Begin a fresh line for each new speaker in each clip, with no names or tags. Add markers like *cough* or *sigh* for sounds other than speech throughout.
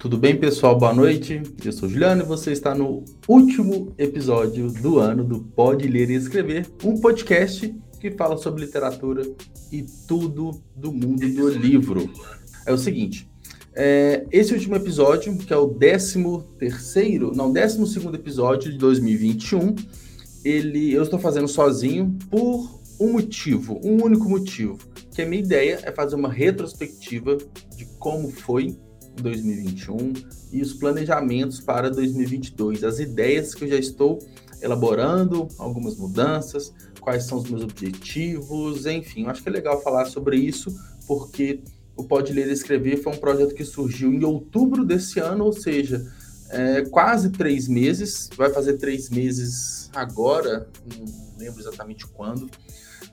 Tudo bem, pessoal? Boa noite. Eu sou Juliano e você está no último episódio do ano do Pode Ler e Escrever, um podcast que fala sobre literatura e tudo do mundo do livro. É o seguinte, é, esse último episódio, que é o 13 terceiro, não, 12 segundo episódio de 2021, ele, eu estou fazendo sozinho por um motivo, um único motivo, que a minha ideia é fazer uma retrospectiva de como foi 2021 e os planejamentos para 2022, as ideias que eu já estou elaborando, algumas mudanças, quais são os meus objetivos, enfim, acho que é legal falar sobre isso, porque o Pode Ler e Escrever foi um projeto que surgiu em outubro desse ano, ou seja, é, quase três meses, vai fazer três meses agora, não lembro exatamente quando,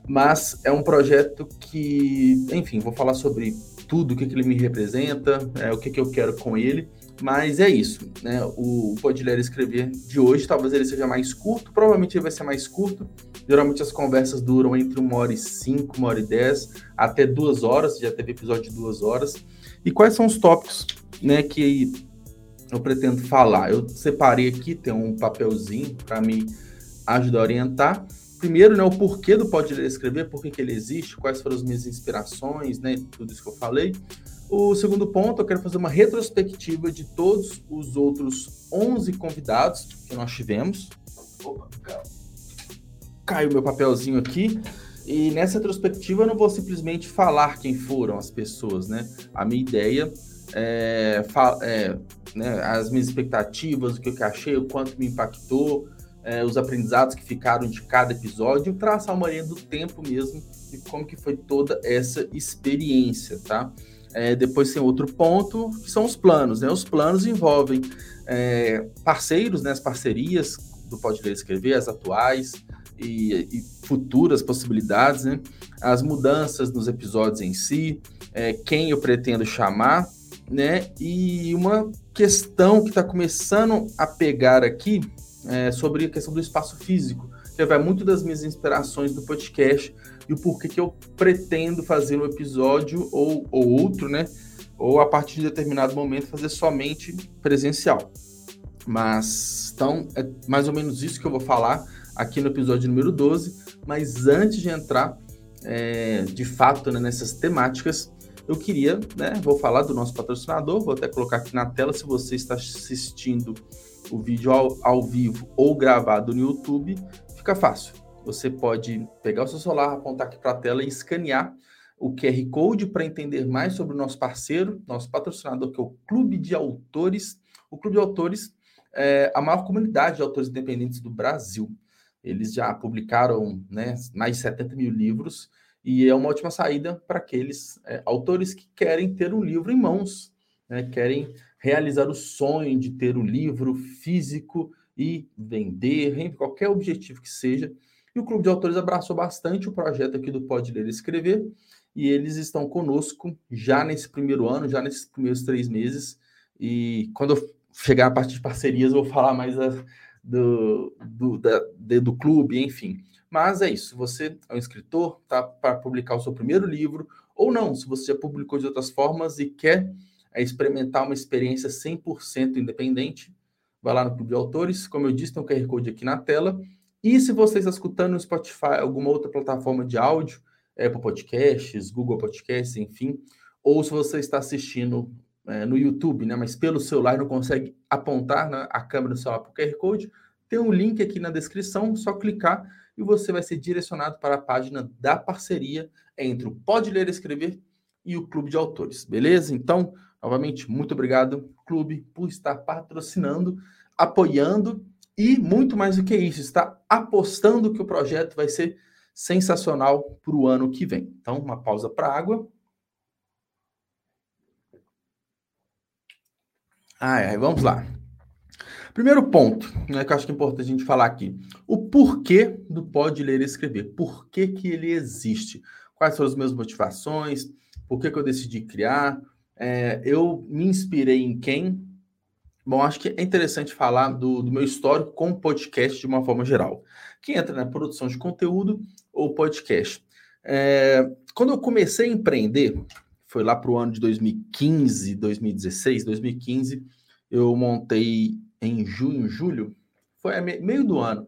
mas é um projeto que, enfim, vou falar sobre tudo, o que, que ele me representa, é, o que, que eu quero com ele, mas é isso, né? O, o Pode Ler e Escrever de hoje, talvez ele seja mais curto, provavelmente ele vai ser mais curto. Geralmente as conversas duram entre uma hora e cinco, uma hora e dez, até duas horas, já teve episódio de duas horas. E quais são os tópicos, né, que eu pretendo falar? Eu separei aqui, tem um papelzinho para me ajudar a orientar. Primeiro, né, o porquê do Pode Ler Escrever, por que ele existe, quais foram as minhas inspirações, né, tudo isso que eu falei. O segundo ponto, eu quero fazer uma retrospectiva de todos os outros 11 convidados que nós tivemos. Opa, caiu meu papelzinho aqui. E nessa retrospectiva eu não vou simplesmente falar quem foram as pessoas, né? A minha ideia é, é né, as minhas expectativas, o que eu achei, o quanto me impactou, é, os aprendizados que ficaram de cada episódio, traçar uma linha do tempo mesmo e como que foi toda essa experiência, tá? É, depois tem outro ponto, que são os planos, né? Os planos envolvem é, parceiros, né? As parcerias do Pode Ler Escrever, as atuais e, e, futuras possibilidades, né? As mudanças nos episódios em si, é, quem eu pretendo chamar, né? E uma questão que está começando a pegar aqui é sobre a questão do espaço físico, que vai muito das minhas inspirações do podcast e o porquê que eu pretendo fazer um episódio ou, ou outro, né? Ou a partir de determinado momento fazer somente presencial. Mas então é mais ou menos isso que eu vou falar aqui no episódio número 12. Mas antes de entrar é, de fato né, nessas temáticas, eu queria, né? Vou falar do nosso patrocinador, vou até colocar aqui na tela se você está assistindo o vídeo ao, ao vivo ou gravado no YouTube, fica fácil você pode pegar o seu celular, apontar aqui para a tela e escanear o QR Code para entender mais sobre o nosso parceiro, nosso patrocinador, que é o Clube de Autores. O Clube de Autores é a maior comunidade de autores independentes do Brasil. Eles já publicaram né, mais de 70 mil livros e é uma ótima saída para aqueles é, autores que querem ter um livro em mãos, né, querem realizar o sonho de ter um livro físico e vender, qualquer objetivo que seja. E o Clube de Autores abraçou bastante o projeto aqui do Pode Ler e Escrever, e eles estão conosco já nesse primeiro ano, já nesses primeiros três meses. E quando eu chegar a parte de parcerias, eu vou falar mais da, do, do, da, do clube, enfim. Mas é isso. Você é um escritor, tá para publicar o seu primeiro livro, ou não, se você já publicou de outras formas e quer é, experimentar uma experiência 100% independente, vai lá no Clube de Autores. Como eu disse, tem um QR Code aqui na tela. E se você está escutando no Spotify, alguma outra plataforma de áudio, Apple Podcasts, Google Podcasts, enfim, ou se você está assistindo é, no YouTube, né, mas pelo celular não consegue apontar né, a câmera do celular para o QR Code, tem um link aqui na descrição, só clicar e você vai ser direcionado para a página da parceria entre o Pode Ler e Escrever e o Clube de Autores, beleza? Então, novamente, muito obrigado, Clube, por estar patrocinando, apoiando e muito mais do que isso, está apostando que o projeto vai ser sensacional para o ano que vem. Então, uma pausa para água. Ah, é, vamos lá. Primeiro ponto, né, que eu acho que é importante a gente falar aqui. O porquê do Pode Ler e Escrever. Por que, que ele existe? Quais foram as minhas motivações? Por que, que eu decidi criar? É, eu me inspirei em quem? Bom, acho que é interessante falar do, do meu histórico com podcast de uma forma geral. Quem entra na produção de conteúdo ou podcast. É, quando eu comecei a empreender, foi lá para o ano de 2015, 2016, 2015, eu montei em junho, julho, foi meio do ano,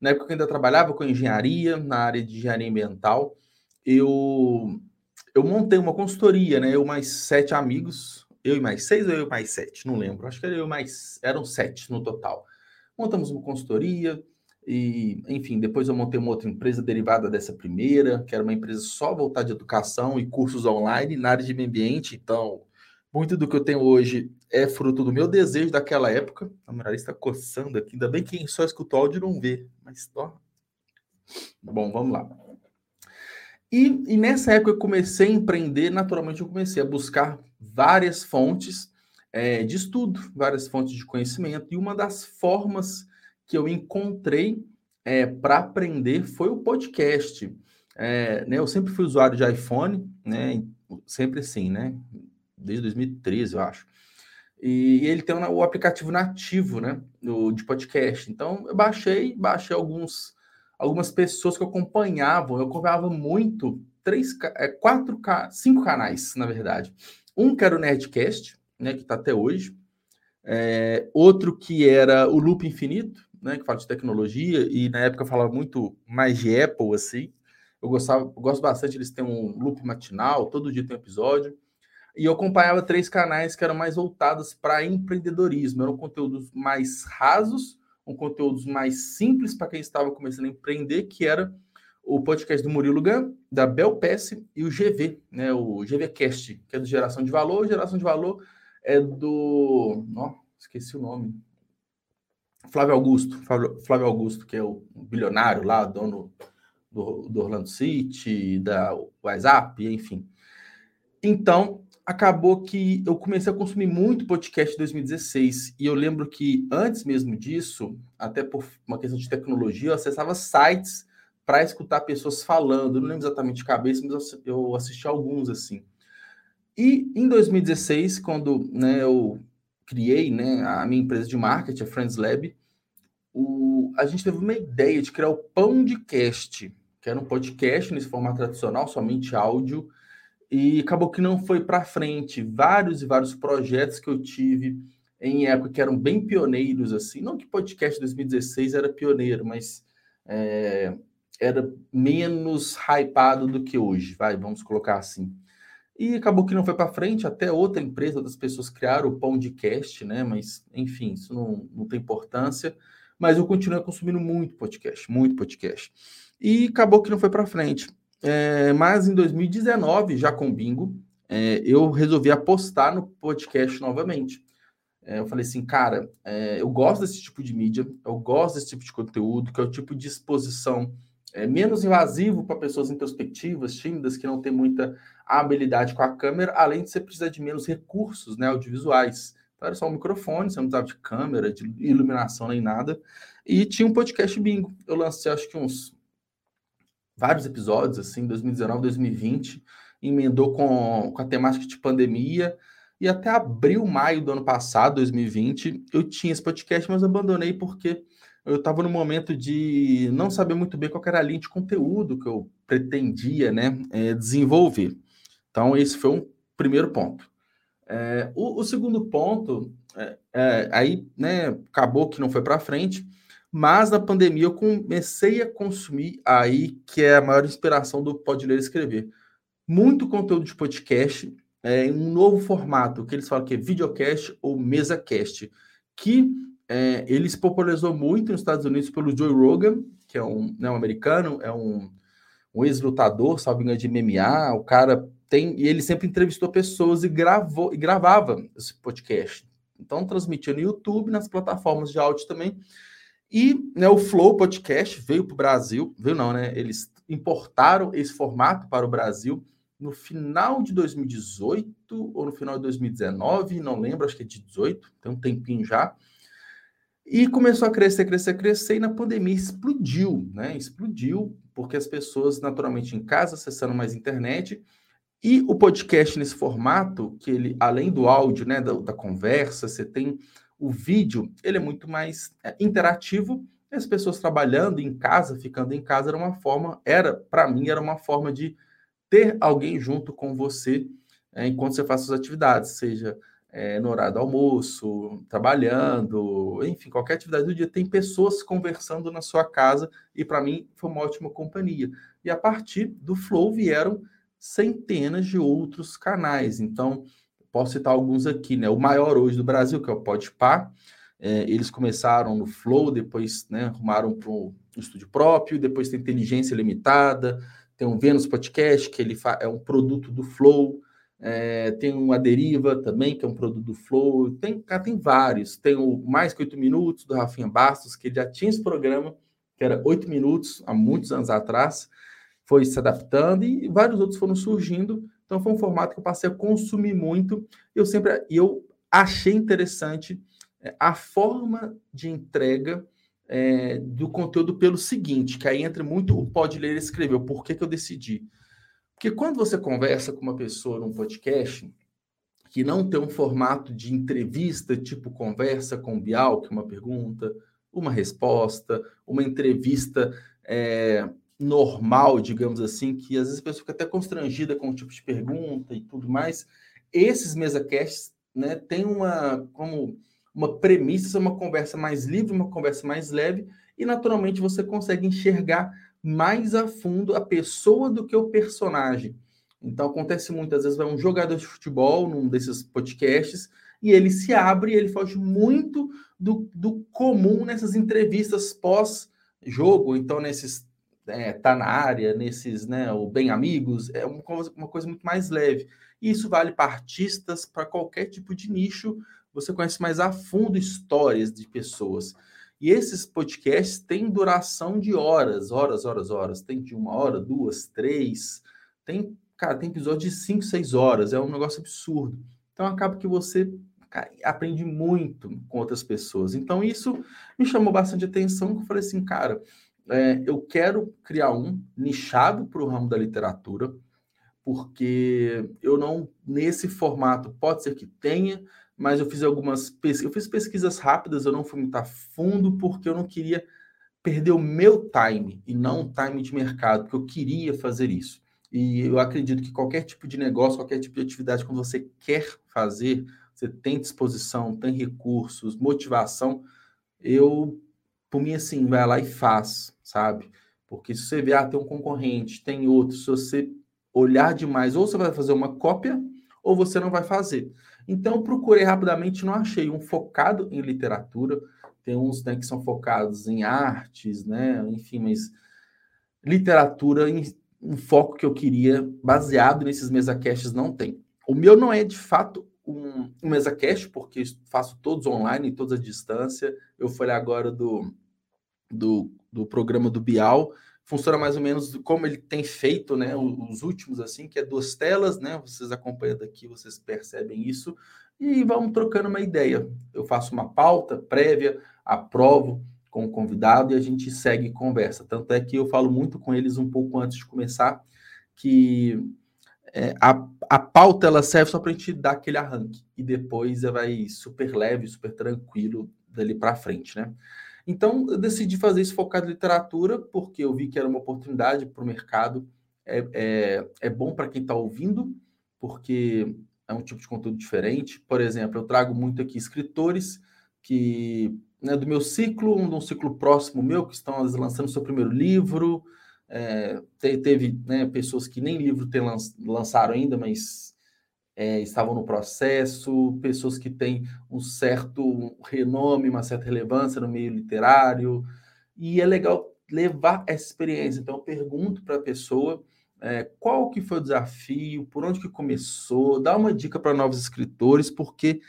na época que eu ainda trabalhava com engenharia, na área de engenharia ambiental, eu, eu montei uma consultoria, né? Eu mais sete amigos, eu e mais seis ou eu e mais sete, não lembro, acho que era eu mais, eram sete no total. Montamos uma consultoria, e, enfim, depois eu montei uma outra empresa derivada dessa primeira, que era uma empresa só voltada de educação e cursos online na área de meio ambiente. Então, muito do que eu tenho hoje é fruto do meu desejo daquela época. A mulher está coçando aqui, ainda bem que quem só escuta o áudio não vê, mas ó. Bom, vamos lá. E, e nessa época eu comecei a empreender, naturalmente eu comecei a buscar várias fontes é, de estudo, várias fontes de conhecimento, e uma das formas que eu encontrei é, para aprender foi o podcast. É, né, eu sempre fui usuário de iPhone, né, sempre assim, né, desde 2013, eu acho. E ele tem o aplicativo nativo, né, de podcast. Então, eu baixei, baixei alguns, algumas pessoas que acompanhavam. Eu acompanhava muito, três, é, quatro, cinco canais, na verdade. Um que era o Nerdcast, né, que está até hoje. É, outro que era o Loop Infinito, né, que fala de tecnologia, e na época falava muito mais de Apple, assim. Eu gostava, eu gosto bastante, eles têm um loop matinal, todo dia tem um episódio. E eu acompanhava três canais que eram mais voltados para empreendedorismo. Eram conteúdos mais rasos, um conteúdos mais simples para quem estava começando a empreender, que era o podcast do Murilo Gun, da Bel Pesce e o GV, né, o GVcast, que é do Geração de Valor. Geração de Valor é do... Ó, esqueci o nome. Flávio Augusto, Flávio Augusto, que é o bilionário lá, dono do, do Orlando City, da WhatsApp, enfim. Então, acabou que eu comecei a consumir muito podcast em 2016. E eu lembro que antes mesmo disso, até por uma questão de tecnologia, eu acessava sites para escutar pessoas falando. Eu não lembro exatamente de cabeça, mas eu assisti alguns assim. E em 2016, quando né, eu criei né, a minha empresa de marketing, a Friends Lab, o, a gente teve uma ideia de criar o Pão de Cast, que era um podcast nesse formato tradicional, somente áudio, e acabou que não foi para frente. Vários e vários projetos que eu tive em época que eram bem pioneiros, assim, não que podcast 2016 era pioneiro, mas é, era menos hypado do que hoje, vai, vamos colocar assim. E acabou que não foi para frente, até outra empresa, outras pessoas criaram o Pão de Cast, né? Mas, enfim, isso não, não tem importância. Mas eu continuei consumindo muito podcast, muito podcast. E acabou que não foi para frente. É, mas em 2019, já com Bingo, é, eu resolvi apostar no podcast novamente. É, eu falei assim, cara, é, eu gosto desse tipo de mídia, eu gosto desse tipo de conteúdo, que é o tipo de exposição é, menos invasivo para pessoas introspectivas, tímidas, que não têm muita habilidade com a câmera, além de você precisar de menos recursos né, audiovisuais. Então era só um microfone, você não precisava de câmera, de iluminação nem nada. E tinha um podcast bingo. Eu lancei acho que uns vários episódios, assim, 2019, 2020, emendou com, com a temática de pandemia. E até abril, maio do ano passado, 2020, eu tinha esse podcast, mas abandonei porque eu estava no momento de não saber muito bem qual era a linha de conteúdo que eu pretendia né, é, desenvolver. Então, esse foi um primeiro ponto. É, o, o, segundo ponto, é, aí né, acabou que não foi para frente, mas na pandemia eu comecei a consumir aí, que é a maior inspiração do Pode Ler e Escrever. Muito conteúdo de podcast é, em um novo formato, que eles falam que é videocast ou mesacast, que é, ele se popularizou muito nos Estados Unidos pelo Joe Rogan, que é um, né, um americano, é um, um ex-lutador, salvo engano, de MMA. O cara tem. E ele sempre entrevistou pessoas e gravou e gravava esse podcast. Então, transmitia no YouTube, nas plataformas de áudio também. E né, o Flow Podcast veio para o Brasil, veio não, né? Eles importaram esse formato para o Brasil no final de 2018 ou no final de 2019, não lembro, acho que é de 18, tem um tempinho já. E começou a crescer, crescer, crescer, e na pandemia explodiu, né? Explodiu, porque as pessoas, naturalmente, em casa, acessando mais internet, e o podcast nesse formato, que ele, além do áudio, né, da, da conversa, você tem o vídeo, ele é muito mais é, interativo, as pessoas trabalhando em casa, ficando em casa, era uma forma, era, para mim, era uma forma de ter alguém junto com você é, enquanto você faz suas atividades, seja é, no horário do almoço, trabalhando, enfim, qualquer atividade do dia, tem pessoas conversando na sua casa e para mim foi uma ótima companhia. E a partir do Flow vieram centenas de outros canais. Então, posso citar alguns aqui, né? O maior hoje do Brasil, que é o Podpah, é, eles começaram no Flow, depois né, arrumaram para um estúdio próprio, depois tem Inteligência Limitada, tem o Vênus Podcast, que ele é um produto do Flow, é, tem uma Deriva também, que é um produto do Flow, tem, tem vários. Tem o Mais Que Oito Minutos, do Rafinha Bastos, que já tinha esse programa, que era oito minutos, há muitos anos atrás, foi se adaptando e vários outros foram surgindo. Então foi um formato que eu passei a consumir muito. Eu sempre eu achei interessante é, a forma de entrega é, do conteúdo pelo seguinte, que aí entra muito o pode ler e escrever. Por que, que eu decidi? Porque quando você conversa com uma pessoa num podcast que não tem um formato de entrevista, tipo conversa com o Bial, que é uma pergunta, uma resposta, uma entrevista é, normal, digamos assim, que às vezes a pessoa fica até constrangida com o tipo de pergunta e tudo mais. Esses mesa-casts né, têm uma, como uma premissa, uma conversa mais livre, uma conversa mais leve, e naturalmente você consegue enxergar mais a fundo a pessoa do que o personagem. Então acontece muitas vezes vai um jogador de futebol num desses podcasts e ele se abre ele foge muito do, do comum nessas entrevistas pós-jogo, então nesses é, tá na área, nesses, né, o bem amigos, é uma coisa, uma coisa muito mais leve. E isso vale para artistas, para qualquer tipo de nicho, você conhece mais a fundo histórias de pessoas. E esses podcasts têm duração de horas, horas, horas, horas. Tem de uma hora, duas, três. Tem, cara, tem episódio de cinco, seis horas. É um negócio absurdo. Então acaba que você cara, aprende muito com outras pessoas. Então isso me chamou bastante atenção. Que eu falei assim, cara, é, eu quero criar um nichado para o ramo da literatura, porque eu não nesse formato pode ser que tenha, mas eu fiz algumas pesquisas, eu fiz pesquisas rápidas, eu não fui muito a fundo porque eu não queria perder o meu time e não o time de mercado, porque eu queria fazer isso. E eu acredito que qualquer tipo de negócio, qualquer tipo de atividade que você quer fazer, você tem disposição, tem recursos, motivação, eu, por mim, assim, vai lá e faz, sabe? Porque se você vê, ah, tem um concorrente, tem outro, se você olhar demais, ou você vai fazer uma cópia, ou você não vai fazer. Então, procurei rapidamente, não achei um focado em literatura. Tem uns né, que são focados em artes, né? Enfim, mas literatura, um foco que eu queria, baseado nesses mesacasts, não tem. O meu não é de fato um, um mesacast, porque faço todos online, todos à distância. Eu falei agora do, do, do programa do Bial funciona mais ou menos como ele tem feito, né, os últimos assim, que é duas telas, né, vocês acompanhando aqui, vocês percebem isso, e vamos trocando uma ideia. Eu faço uma pauta prévia, aprovo com o convidado e a gente segue conversa. Tanto é que eu falo muito com eles um pouco antes de começar, que é, a, a pauta ela serve só para a gente dar aquele arranque, e depois vai super leve, super tranquilo dali para frente, né? Então, eu decidi fazer isso focado em literatura, porque eu vi que era uma oportunidade para o mercado. É, é, é bom para quem está ouvindo, porque é um tipo de conteúdo diferente. Por exemplo, eu trago muito aqui escritores que, né, do meu ciclo, um, de um ciclo próximo meu, que estão lançando seu primeiro livro. É, teve né, pessoas que nem livro tem, lançaram ainda, mas é, estavam no processo, pessoas que têm um certo renome, uma certa relevância no meio literário, e é legal levar essa experiência. Então, eu pergunto para a pessoa é, qual que foi o desafio, por onde que começou, dá uma dica para novos escritores, porque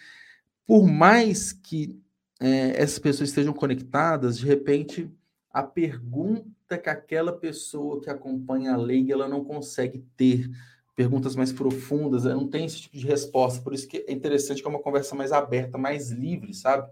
por mais que é, essas pessoas estejam conectadas, de repente a pergunta que aquela pessoa que acompanha a lei ela não consegue ter perguntas mais profundas, não tem esse tipo de resposta, por isso que é interessante que é uma conversa mais aberta, mais livre, sabe?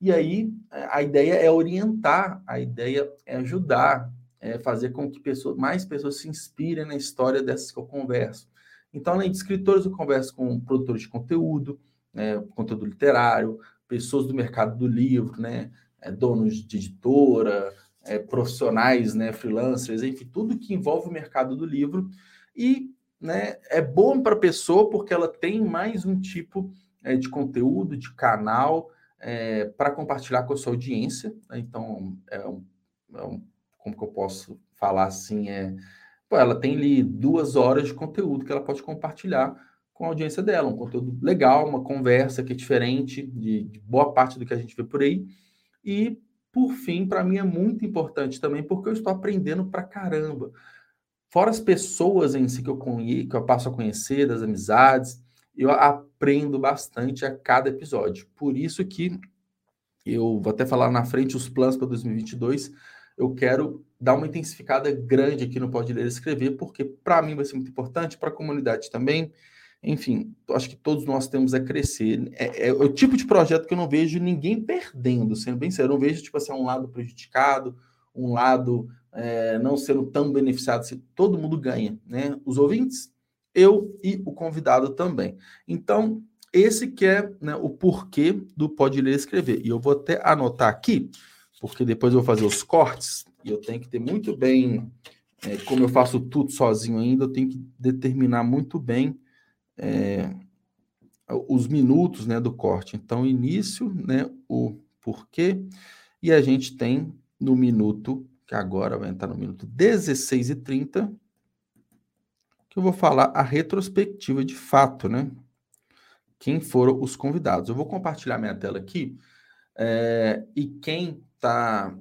E aí a ideia é orientar, a ideia é ajudar, é fazer com que pessoas, mais pessoas se inspirem na história dessas que eu converso. Então, além de escritores, eu converso com produtores de conteúdo, né, conteúdo literário, pessoas do mercado do livro, né, é, donos de editora, é, profissionais, né, freelancers, enfim, tudo que envolve o mercado do livro. E né, é bom para a pessoa porque ela tem mais um tipo é, de conteúdo, de canal é, para compartilhar com a sua audiência. Né? Então, é um, é um, como que eu posso falar assim? É, pô, ela tem ali duas horas de conteúdo que ela pode compartilhar com a audiência dela, um conteúdo legal, uma conversa que é diferente de, de boa parte do que a gente vê por aí. E, por fim, para mim é muito importante também, porque eu estou aprendendo para caramba. Fora as pessoas em si que eu, conheço, que eu passo a conhecer, das amizades, eu aprendo bastante a cada episódio. Por isso que eu vou até falar na frente os planos para 2022. Eu quero dar uma intensificada grande aqui no Pode Ler e Escrever, porque para mim vai ser muito importante, para a comunidade também. Enfim, acho que todos nós temos a crescer. É, é, o tipo de projeto que eu não vejo ninguém perdendo, sendo bem sério. Eu não vejo, tipo assim, um lado prejudicado, um lado é, não sendo tão beneficiado, se todo mundo ganha, né? Os ouvintes, eu e o convidado também. Então, esse que é né, o porquê do Pode Ler e Escrever. E eu vou até anotar aqui, porque depois eu vou fazer os cortes, e eu tenho que ter muito bem, é, como eu faço tudo sozinho ainda, eu tenho que determinar muito bem é, os minutos né, do corte. Então, início, né, o porquê, e a gente tem no minuto que agora vai entrar no minuto 16 e 30, que eu vou falar a retrospectiva de fato, né? Quem foram os convidados. Eu vou compartilhar minha tela aqui, é, e quem está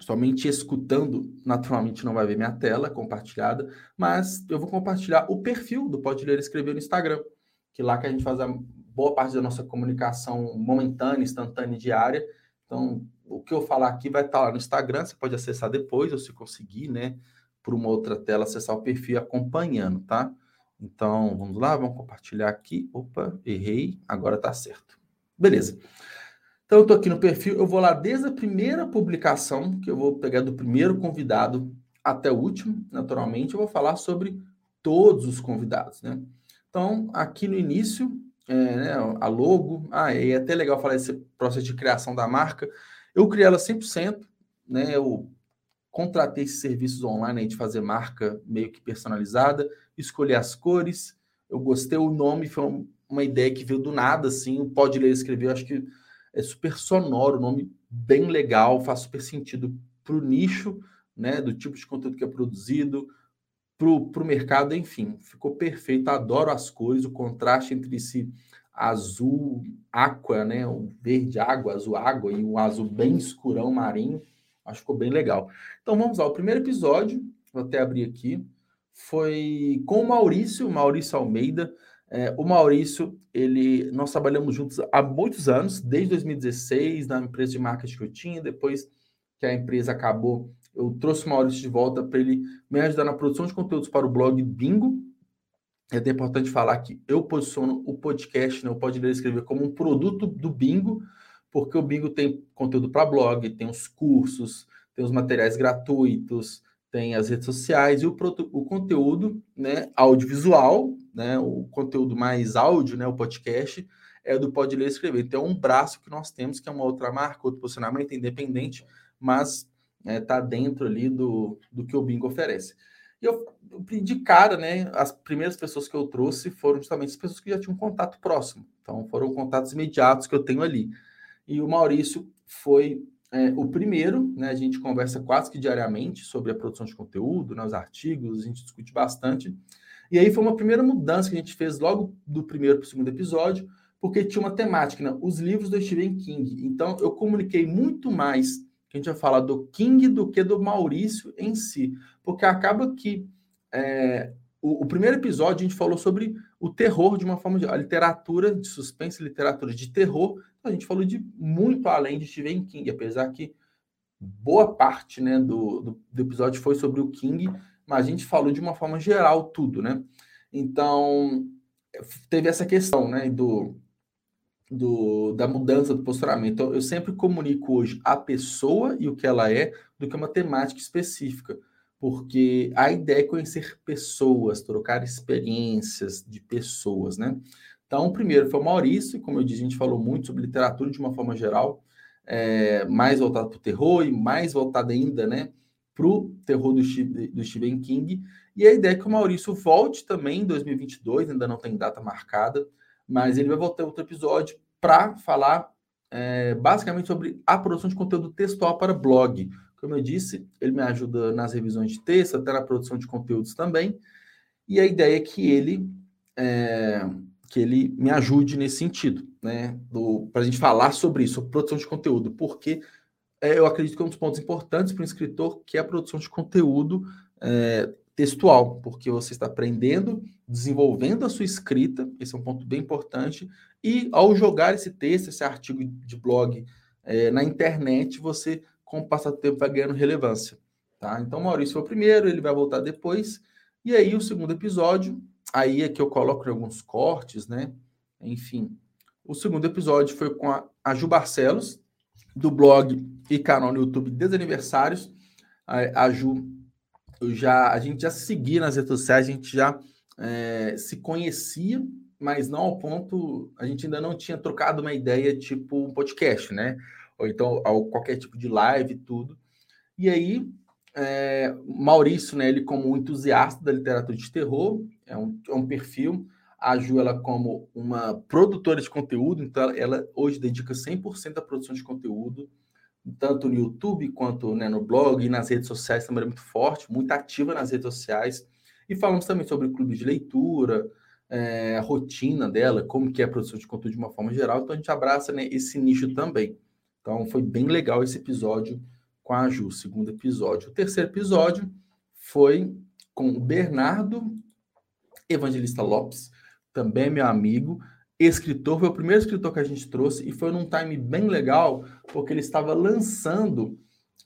somente escutando, naturalmente não vai ver minha tela compartilhada, mas eu vou compartilhar o perfil do Pode Ler Escrever no Instagram, que lá que a gente faz a boa parte da nossa comunicação momentânea, instantânea diária. Então, o que eu falar aqui vai estar lá no Instagram, você pode acessar depois, ou se conseguir, né, por uma outra tela, acessar o perfil acompanhando, tá? Então, vamos lá, vamos compartilhar aqui. Opa, errei, agora tá certo. Beleza. Então, eu tô aqui no perfil, eu vou lá desde a primeira publicação, que eu vou pegar do primeiro convidado até o último, naturalmente, eu vou falar sobre todos os convidados, né? Então, aqui no início, é, né, a logo, ah, é até legal falar esse processo de criação da marca. Eu criei ela 100%, né? Eu contratei esses serviços online de fazer marca meio que personalizada, escolhi as cores, eu gostei o nome, foi uma ideia que veio do nada, assim, pode ler e escrever, eu acho que é super sonoro, nome bem legal, faz super sentido para o nicho, né, do tipo de conteúdo que é produzido, para o mercado, enfim, ficou perfeito, adoro as cores, o contraste entre esse azul aqua, né? O verde água, azul água e o azul bem escurão marinho. Acho que ficou bem legal. Então vamos lá. O primeiro episódio, vou até abrir aqui, foi com o Maurício, Maurício Almeida. É, o Maurício, ele, nós trabalhamos juntos há muitos anos, desde 2016, na empresa de marketing que eu tinha. Depois que a empresa acabou, eu trouxe o Maurício de volta para ele me ajudar na produção de conteúdos para o blog Bingo, é até importante falar que eu posiciono o podcast, né, o Pode Ler Escrever, como um produto do Bingo, porque o Bingo tem conteúdo para blog, tem os cursos, tem os materiais gratuitos, tem as redes sociais e o, o conteúdo né, audiovisual, né, o conteúdo mais áudio, né, o podcast, é do Pode Ler Escrever. Então, é um braço que nós temos, que é uma outra marca, outro posicionamento independente, mas está é, dentro ali do, do que o Bingo oferece. E eu, de cara, né? As primeiras pessoas que eu trouxe foram justamente as pessoas que já tinham contato próximo. Então, foram contatos imediatos que eu tenho ali. E o Maurício foi é, o primeiro, né? A gente conversa quase que diariamente sobre a produção de conteúdo, né, os artigos, a gente discute bastante. E aí foi uma primeira mudança que a gente fez logo do primeiro para o segundo episódio, porque tinha uma temática, né? Os livros do Stephen King. Então, eu comuniquei muito mais que a gente vai falar do King do que do Maurício em si. Porque acaba que é, o, o, primeiro episódio a gente falou sobre o terror de uma forma de a literatura de suspense, literatura de terror. A gente falou de muito além de Stephen King, apesar que boa parte né, do, do, do episódio foi sobre o King, mas a gente falou de uma forma geral tudo, né? Então teve essa questão, né, do do, da mudança do posicionamento. Então, eu sempre comunico hoje a pessoa e o que ela é do que uma temática específica, porque a ideia é conhecer pessoas, trocar experiências de pessoas, né? Então, primeiro foi o Maurício, como eu disse, a gente falou muito sobre literatura de uma forma geral, é, mais voltado para o terror e mais voltado ainda, né, para o terror do, do Stephen King. E a ideia é que o Maurício volte também em 2022, ainda não tem data marcada, mas ele vai voltar outro episódio para falar é, basicamente sobre a produção de conteúdo textual para blog. Como eu disse, ele me ajuda nas revisões de texto, até na produção de conteúdos também. E a ideia é que ele é, que ele me ajude nesse sentido, né? Para a gente falar sobre isso, produção de conteúdo, porque é, eu acredito que é um dos pontos importantes para o escritor, que é a produção de conteúdo é, textual, porque você está aprendendo, desenvolvendo a sua escrita, esse é um ponto bem importante, e ao jogar esse texto, esse artigo de blog é, na internet, você, com o passar do tempo, vai ganhando relevância. Tá? Então, Maurício foi o primeiro, ele vai voltar depois, e aí o segundo episódio, aí é que eu coloco alguns cortes, né? Enfim, o segundo episódio foi com a, a Ju Barcelos, do blog e canal no YouTube Desaniversários. A, a Ju, já, a gente já se seguia nas redes sociais, a gente já é, se conhecia, mas não ao ponto, a gente ainda não tinha trocado uma ideia tipo um podcast, né? Ou então ao, qualquer tipo de live tudo. E aí, é, Maurício, né, ele como entusiasta da literatura de terror, é um, é um perfil, a Ju, ela como uma produtora de conteúdo, então ela, ela hoje dedica 100% à produção de conteúdo, tanto no YouTube quanto né, no blog e nas redes sociais também é muito forte, muito ativa nas redes sociais. E falamos também sobre o clube de leitura, é, a rotina dela, como que é a produção de conteúdo de uma forma geral. Então a gente abraça né, esse nicho também. Então foi bem legal esse episódio com a Ju, o segundo episódio. O terceiro episódio foi com o Bernardo Evangelista Lopes, também meu amigo, escritor, foi o primeiro escritor que a gente trouxe e foi num time bem legal, porque ele estava lançando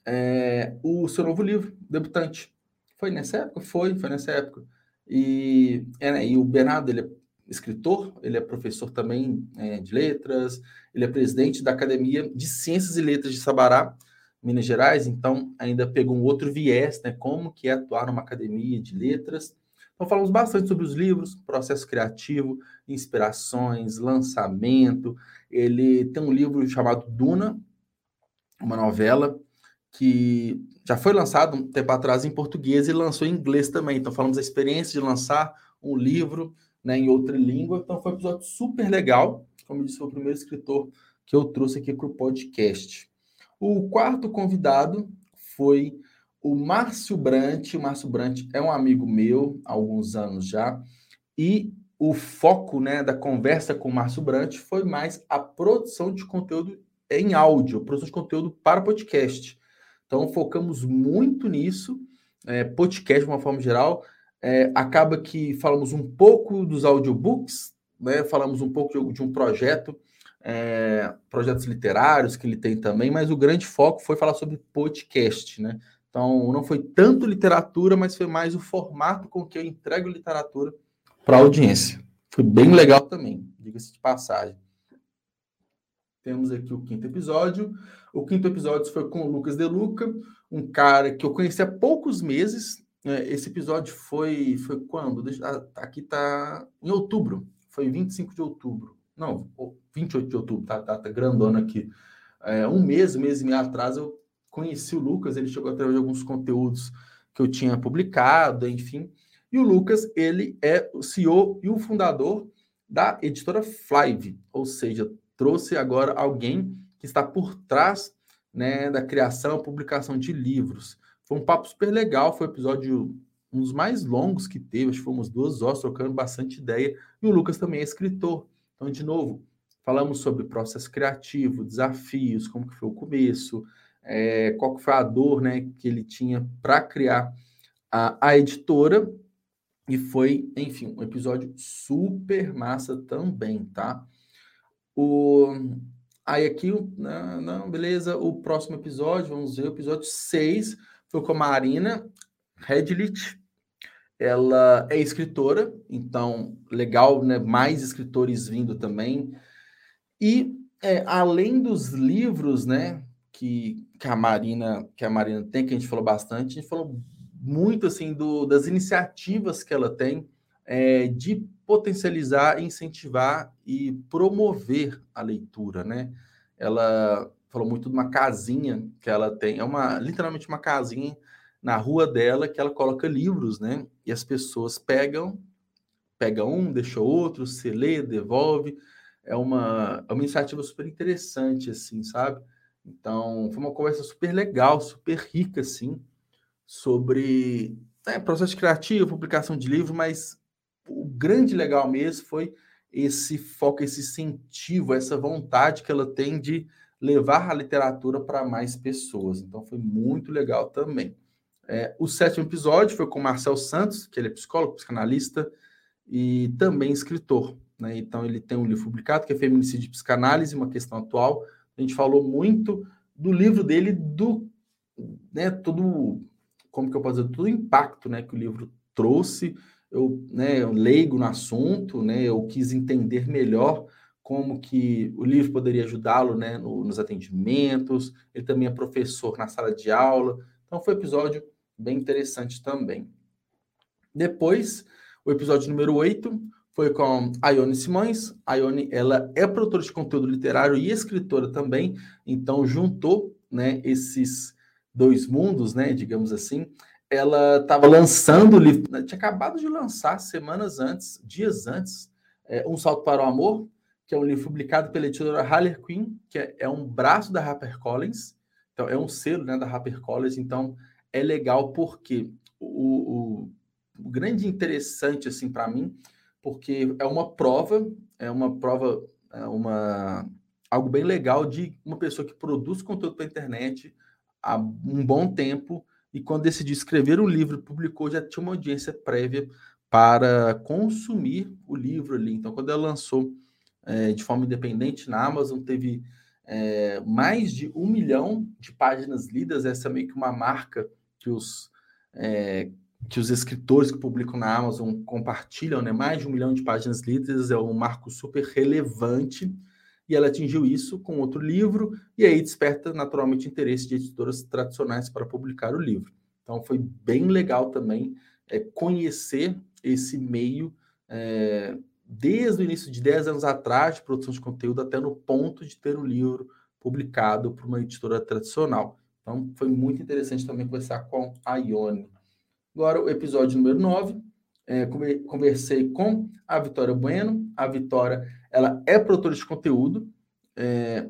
é, o seu novo livro, Debutante. Foi nessa época? Foi, foi nessa época. E, é, né, e o Bernardo, ele é escritor, ele é professor também é, de letras, ele é presidente da Academia de Ciências e Letras de Sabará, Minas Gerais, então ainda pegou um outro viés, né, como que é atuar numa academia de letras, então, falamos bastante sobre os livros, processo criativo, inspirações, lançamento. Ele tem um livro chamado Duna, uma novela que já foi lançado um tempo atrás em português e lançou em inglês também. Então, falamos da experiência de lançar um livro né, em outra língua. Então, foi um episódio super legal. Como disse, foi o primeiro escritor que eu trouxe aqui para o podcast. O quarto convidado foi o Márcio Brant, o Márcio Brant é um amigo meu há alguns anos já, e o foco né, da conversa com o Márcio Brant foi mais a produção de conteúdo em áudio, produção de conteúdo para podcast. Então, focamos muito nisso, é, podcast de uma forma geral. É, acaba que falamos um pouco dos audiobooks, né, falamos um pouco de, de um projeto, é, projetos literários que ele tem também, mas o grande foco foi falar sobre podcast, né? Então, não foi tanto literatura, mas foi mais o formato com que eu entrego literatura para a audiência. Foi bem legal também, diga-se de passagem. Temos aqui o quinto episódio. O quinto episódio foi com o Lucas De Luca, um cara que eu conheci há poucos meses. É, esse episódio foi, foi quando? Ah, aqui está em outubro. Foi 25 de outubro. Não, 28 de outubro, tá, tá, tá grandona aqui. É, um mês, um mês e meio atrás, eu conheci o Lucas, ele chegou através de alguns conteúdos que eu tinha publicado, enfim. E o Lucas, ele é o CEO e o fundador da editora Flive, ou seja, trouxe agora alguém que está por trás né, da criação e publicação de livros. Foi um papo super legal, foi um episódio um dos mais longos que teve, acho que fomos duas horas trocando bastante ideia. E o Lucas também é escritor. Então, de novo, falamos sobre processo criativo, desafios, como que foi o começo, é, qual foi a dor né, que ele tinha para criar a, a editora. E foi, enfim, um episódio super massa também, tá? O, aí aqui, não, não, beleza, o próximo episódio, vamos ver, o episódio 6, foi com a Marina Redlit. Ela é escritora, então legal, né? Mais escritores vindo também. E é, além dos livros, né? que, que a Marina que a Marina tem, que a gente falou bastante, a gente falou muito assim do, das iniciativas que ela tem é, de potencializar, incentivar e promover a leitura, né? Ela falou muito de uma casinha que ela tem, é uma literalmente uma casinha na rua dela que ela coloca livros, né? E as pessoas pegam, pega um, deixa outro, se lê, devolve. É uma, é uma iniciativa super interessante, assim, sabe? Então, foi uma conversa super legal, super rica, assim, sobre né, processo criativo, publicação de livro, mas o grande legal mesmo foi esse foco, esse incentivo, essa vontade que ela tem de levar a literatura para mais pessoas. Então, foi muito legal também. É, o sétimo episódio foi com Marcel Santos, que ele é psicólogo, psicanalista e também escritor. Né? Então, ele tem um livro publicado que é Feminicídio e Psicanálise, uma questão atual. A gente falou muito do livro dele, do né, todo, como que eu posso dizer, todo o impacto né, que o livro trouxe. Eu, né, eu leigo no assunto, né, eu quis entender melhor como que o livro poderia ajudá-lo né, no, nos atendimentos. Ele também é professor na sala de aula. Então, foi um episódio bem interessante também. Depois, o episódio número 8 foi com a Ione Simões. A Ione, ela é produtora de conteúdo literário e escritora também, então juntou, né, esses dois mundos, né, digamos assim. Ela estava lançando o livro, né, tinha acabado de lançar semanas antes, dias antes, é, Um Salto para o Amor, que é um livro publicado pela editora Haller Quinn, que é, é um braço da HarperCollins, então é um selo, né, da HarperCollins, então é legal porque o, o, o grande interessante assim para mim, porque é uma prova, é uma prova, é uma algo bem legal de uma pessoa que produz conteúdo para internet há um bom tempo e quando decidiu escrever um livro, publicou, já tinha uma audiência prévia para consumir o livro ali. Então, quando ela lançou é, de forma independente na Amazon, teve é, mais de um milhão de páginas lidas. Essa é meio que uma marca que os, é, que os escritores que publicam na Amazon compartilham, né? Mais de um milhão de páginas lidas, é um marco super relevante. E ela atingiu isso com outro livro, e aí desperta naturalmente interesse de editoras tradicionais para publicar o livro. Então foi bem legal também é, conhecer esse meio é, desde o início de 10 anos atrás de produção de conteúdo até no ponto de ter um livro publicado por uma editora tradicional. Então, foi muito interessante também conversar com a Ione. Agora, o episódio número 9, é, conversei com a Vitória Bueno. A Vitória, ela é produtora de conteúdo, é,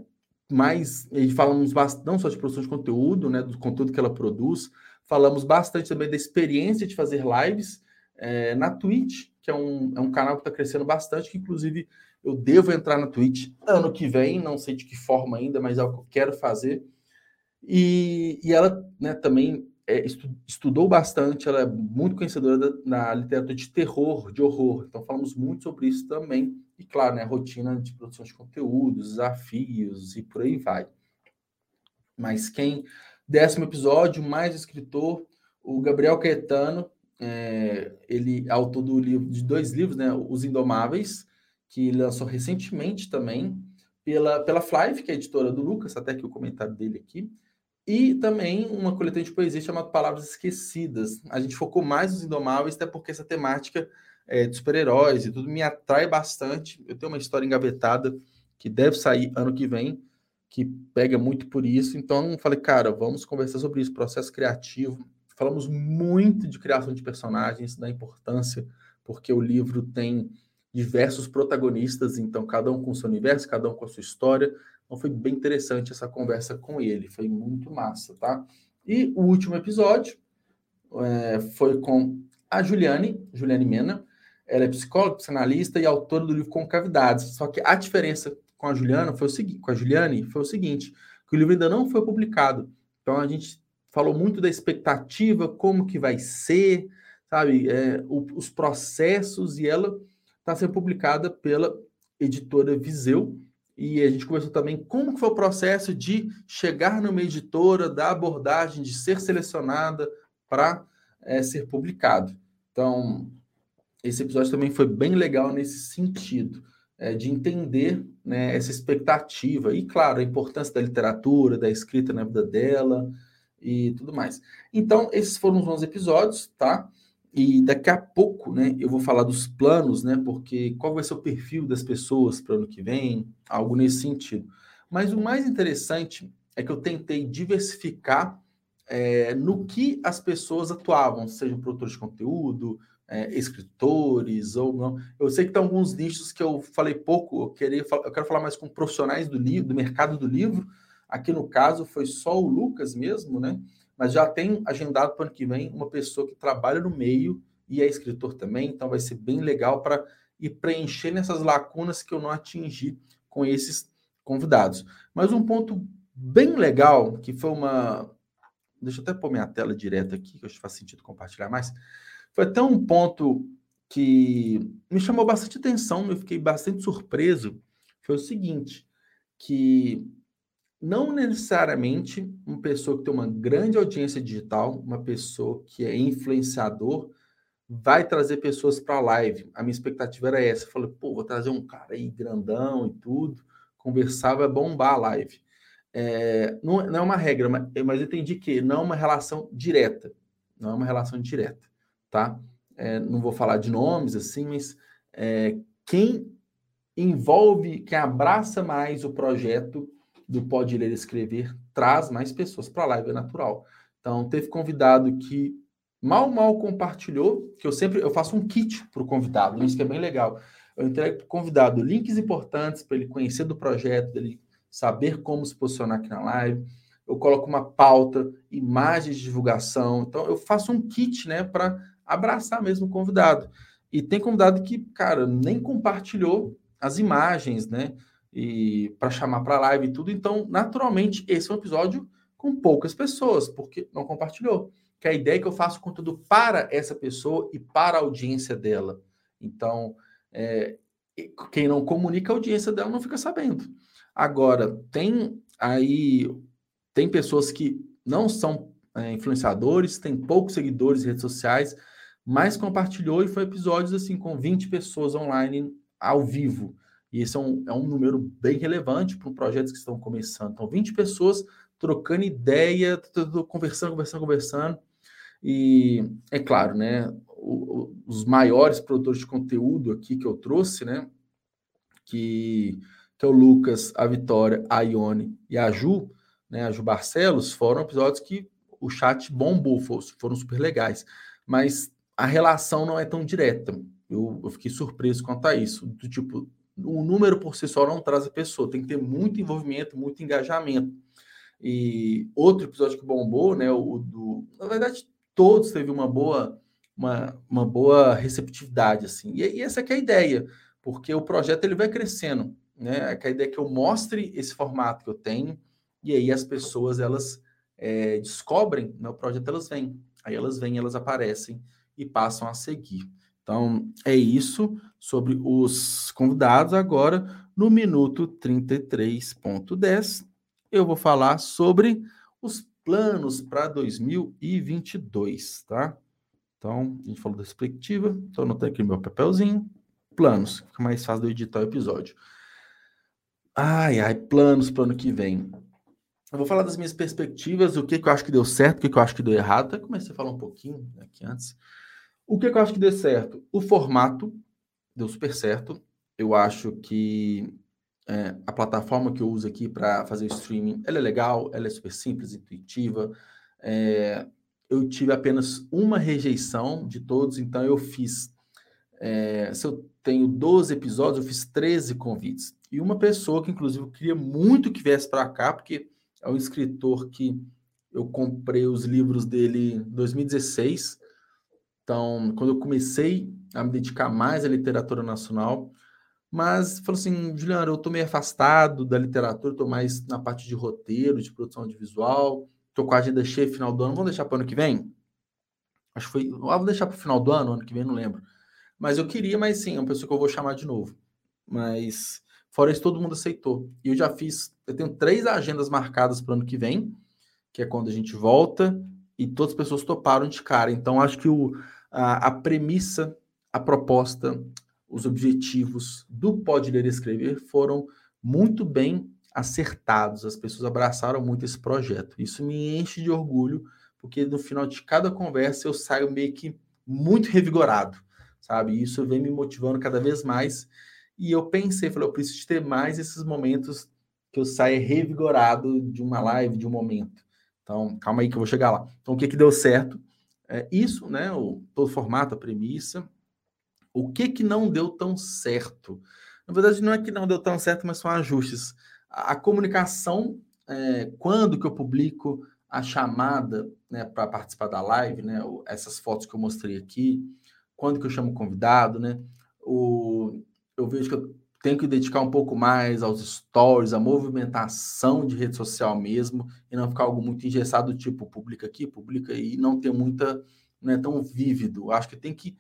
mas falamos bastante, não só de produção de conteúdo, né, do conteúdo que ela produz, falamos bastante também da experiência de fazer lives é, na Twitch, que é um, é um canal que está crescendo bastante, que inclusive eu devo entrar na Twitch ano que vem, não sei de que forma ainda, mas é o que eu quero fazer. E, e ela né, também é, estudou bastante, ela é muito conhecedora da, na literatura de terror, de horror. Então falamos muito sobre isso também. E claro, né, rotina de produção de conteúdos, desafios e por aí vai. Mas quem décimo episódio, mais escritor, o Gabriel Caetano, é, ele é autor do livro, de dois livros, né, Os Indomáveis, que lançou recentemente também pela, pela Flive, que é editora do Lucas, até que o comentário dele aqui, e também uma coletânea de poesia chamada Palavras Esquecidas. A gente focou mais nos Indomáveis, até porque essa temática é, de super-heróis e tudo me atrai bastante. Eu tenho uma história engavetada que deve sair ano que vem, que pega muito por isso. Então, falei, cara, vamos conversar sobre isso, processo criativo. Falamos muito de criação de personagens, da importância, porque o livro tem diversos protagonistas, então cada um com seu universo, cada um com a sua história. Então foi bem interessante essa conversa com ele, foi muito massa, tá? E o último episódio é, foi com a Juliane, Juliane Mena. Ela é psicóloga, psicanalista e autora do livro Concavidades. Só que a diferença com a Juliana foi o seguinte, com a Juliane foi o seguinte, que o livro ainda não foi publicado. Então a gente falou muito da expectativa, como que vai ser, sabe, é, o, os processos e ela está sendo publicada pela editora Viseu. E a gente conversou também como foi o processo de chegar numa editora, da abordagem, de ser selecionada para é, ser publicado. Então, esse episódio também foi bem legal nesse sentido, é, de entender né, essa expectativa. E, claro, a importância da literatura, da escrita na vida dela e tudo mais. Então, esses foram os 11 episódios, tá? E daqui a pouco, né, eu vou falar dos planos, né, porque qual vai ser o perfil das pessoas para o ano que vem, algo nesse sentido. Mas o mais interessante é que eu tentei diversificar é, no que as pessoas atuavam, sejam produtores de conteúdo, é, escritores ou não. Eu sei que tem alguns nichos que eu falei pouco, eu, queria, eu quero falar mais com profissionais do livro, do mercado do livro. Aqui no caso foi só o Lucas mesmo, né? Mas já tem agendado para o ano que vem uma pessoa que trabalha no meio e é escritor também, então vai ser bem legal para ir preenchendo essas lacunas que eu não atingi com esses convidados. Mas um ponto bem legal, que foi uma. Deixa eu até pôr minha tela direto aqui, que acho que faz sentido compartilhar mais. Foi até um ponto que me chamou bastante atenção, eu fiquei bastante surpreso. Foi o seguinte: que não necessariamente uma pessoa que tem uma grande audiência digital, uma pessoa que é influenciador, vai trazer pessoas para a live. A minha expectativa era essa. Eu falei, pô, vou trazer um cara aí grandão e tudo, conversar, vai bombar a live. É, não, não, é uma regra, mas, mas eu entendi que não é uma relação direta. Não é uma relação direta, tá? É, não vou falar de nomes assim, mas é, quem envolve, quem abraça mais o projeto do Pode Ler e Escrever, traz mais pessoas para a live, é natural. Então, teve convidado que mal, mal compartilhou, que eu sempre eu faço um kit para o convidado, isso que é bem legal. Eu entrego para o convidado links importantes para ele conhecer do projeto, ele saber como se posicionar aqui na live. Eu coloco uma pauta, imagens de divulgação. Então, eu faço um kit, né, para abraçar mesmo o convidado. E tem convidado que, cara, nem compartilhou as imagens, né, e para chamar para live e tudo. Então, naturalmente, esse é um episódio com poucas pessoas, porque não compartilhou que a ideia é que eu faço conteúdo para essa pessoa e para a audiência dela. Então, é, quem não comunica a audiência dela não fica sabendo. Agora, tem aí tem pessoas que não são é, influenciadores, tem poucos seguidores em redes sociais, mas compartilhou e foi episódios assim com 20 pessoas online ao vivo. E esse é um, é um número bem relevante para projetos que estão começando. Então, 20 pessoas trocando ideia, conversando, conversando, conversando. E é claro, né? O, os maiores produtores de conteúdo aqui que eu trouxe, né? Que, que é o Lucas, a Vitória, a Ione e a Ju, né? A Ju Barcelos, foram episódios que o chat bombou, foram super legais. Mas a relação não é tão direta. Eu, eu fiquei surpreso quanto a isso. Do tipo, o número por si só não traz a pessoa, tem que ter muito envolvimento, muito engajamento. E outro episódio que bombou, né, o do, na verdade, todos teve uma boa uma, uma boa receptividade assim. E, e essa é a ideia, porque o projeto ele vai crescendo, né? A ideia é que eu mostre esse formato que eu tenho e aí as pessoas elas é, descobrem né, o projeto, elas vêm, aí elas vêm, elas aparecem e passam a seguir. Então, é isso sobre os convidados. Agora, no minuto 33.10, eu vou falar sobre os planos para 2022, tá? Então, a gente falou da perspectiva, estou anotando aqui meu papelzinho. Planos, fica mais fácil de editar o episódio. Ai, ai, planos para o ano que vem. Eu vou falar das minhas perspectivas, o que, que eu acho que deu certo, o que, que eu acho que deu errado. Até comecei a falar um pouquinho aqui antes. O que, que eu acho que deu certo? O formato deu super certo. Eu acho que é, a plataforma que eu uso aqui para fazer o streaming, ela é legal, ela é super simples, intuitiva. É, eu tive apenas uma rejeição de todos, então eu fiz. É, se eu tenho 12 episódios, eu fiz 13 convites. E uma pessoa que, inclusive, eu queria muito que viesse para cá, porque é um escritor que eu comprei os livros dele em 2016. Então, quando eu comecei a me dedicar mais à literatura nacional, mas falou assim, Juliano, eu estou meio afastado da literatura, estou mais na parte de roteiro, de produção audiovisual, estou com a agenda cheia final do ano, vamos deixar para o ano que vem? Acho que foi, ah, vou deixar para o final do ano, ano que vem, não lembro. Mas eu queria, mas sim, é uma pessoa que eu vou chamar de novo. Mas fora isso, todo mundo aceitou. E eu já fiz, eu tenho três agendas marcadas para o ano que vem, que é quando a gente volta, e todas as pessoas toparam de cara. Então, acho que o, a, a premissa, a proposta, os objetivos do Pode Ler e Escrever foram muito bem acertados. As pessoas abraçaram muito esse projeto. Isso me enche de orgulho, porque no final de cada conversa eu saio meio que muito revigorado, sabe? Isso vem me motivando cada vez mais. E eu pensei, falei, eu preciso ter mais esses momentos que eu saia revigorado de uma live, de um momento. Então, calma aí que eu vou chegar lá. Então, o que que deu certo? É isso, né? O, todo formato, a premissa. O que que não deu tão certo? Na verdade, não é que não deu tão certo, mas são ajustes. A, a comunicação, é, quando que eu publico a chamada né, para participar da live, né? Essas fotos que eu mostrei aqui, quando que eu chamo o convidado, né? O, eu vejo que eu tenho que dedicar um pouco mais aos stories, à movimentação de rede social mesmo, e não ficar algo muito engessado, tipo, publica aqui, publica aí, e não ter muita, não é tão vívido. Acho que tem que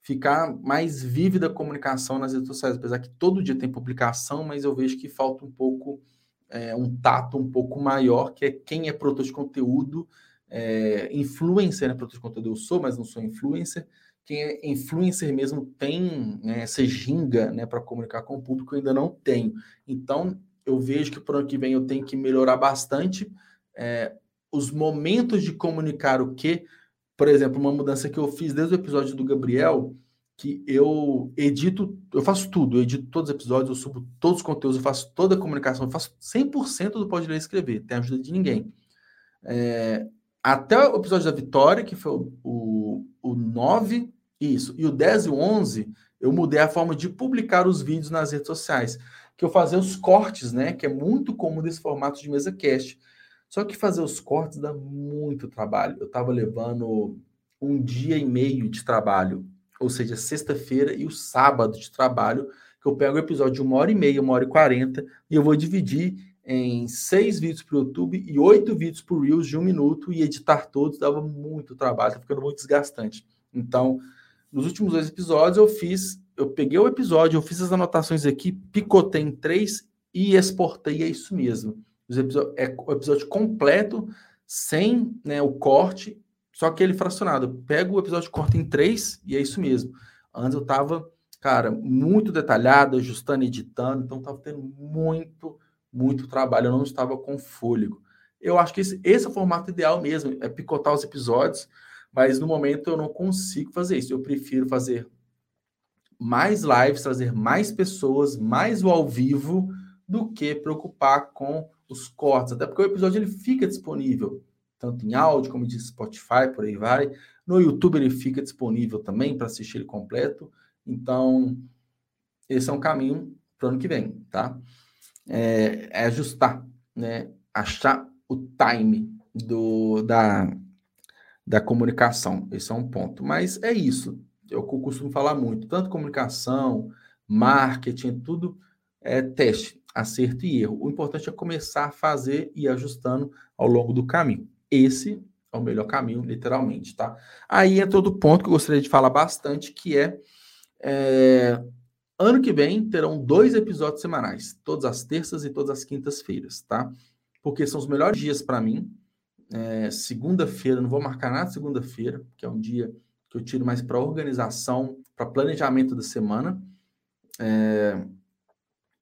ficar mais vívida a comunicação nas redes sociais, apesar que todo dia tem publicação, mas eu vejo que falta um pouco, é, um tato um pouco maior, que é quem é produtor de conteúdo, é, influencer, né? Produtor de conteúdo eu sou, mas não sou influencer, quem é influencer mesmo tem né, essa ginga né, para comunicar com o público, eu ainda não tenho. Então, eu vejo que para o ano que vem eu tenho que melhorar bastante é, os momentos de comunicar o que. Por exemplo, uma mudança que eu fiz desde o episódio do Gabriel, que eu edito, eu faço tudo, eu edito todos os episódios, eu subo todos os conteúdos, eu faço toda a comunicação, eu faço 100% do Pode Ler e Escrever, tem ajuda de ninguém. É, até o episódio da Vitória, que foi o, o, o 9, isso, e o 10 e o 11, eu mudei a forma de publicar os vídeos nas redes sociais, que eu fazia os cortes, né, que é muito comum desse formato de mesa cast. Só que fazer os cortes dá muito trabalho. Eu estava levando um dia e meio de trabalho, ou seja, sexta-feira e o sábado de trabalho, que eu pego o episódio de uma hora e meia, uma hora e quarenta, e eu vou dividir em seis vídeos para o YouTube e oito vídeos para o Reels de um minuto e editar todos dava muito trabalho, tá ficando muito desgastante. Então, nos últimos dois episódios eu fiz, eu peguei o episódio, eu fiz as anotações aqui, picotei em três e exportei, é isso mesmo. é o episódio completo, sem né, o corte, só que ele fracionado. Eu pego o episódio, corto em três e é isso mesmo. Antes eu tava, cara, muito detalhado, ajustando, editando, então tava tendo muito muito trabalho, eu não estava com fôlego. Eu acho que esse, esse é o formato ideal mesmo, é picotar os episódios, mas no momento eu não consigo fazer isso. Eu prefiro fazer mais lives, trazer mais pessoas, mais o ao vivo, do que preocupar com os cortes. Até porque o episódio ele fica disponível, tanto em áudio, como diz Spotify, por aí vai. No YouTube ele fica disponível também para assistir ele completo. Então, esse é um caminho para o ano que vem, tá? É, é ajustar, né? achar o time do, da, da comunicação. Esse é um ponto. Mas é isso. Eu costumo falar muito. Tanto comunicação, marketing, tudo é teste, acerto e erro. O importante é começar a fazer e ajustando ao longo do caminho. Esse é o melhor caminho, literalmente, tá? Aí entra outro ponto que eu gostaria de falar bastante, que é, é Ano que vem terão dois episódios semanais, todas as terças e todas as quintas-feiras, tá? Porque são os melhores dias para mim. É, segunda-feira, não vou marcar nada segunda-feira, que é um dia que eu tiro mais para organização, para planejamento da semana. É,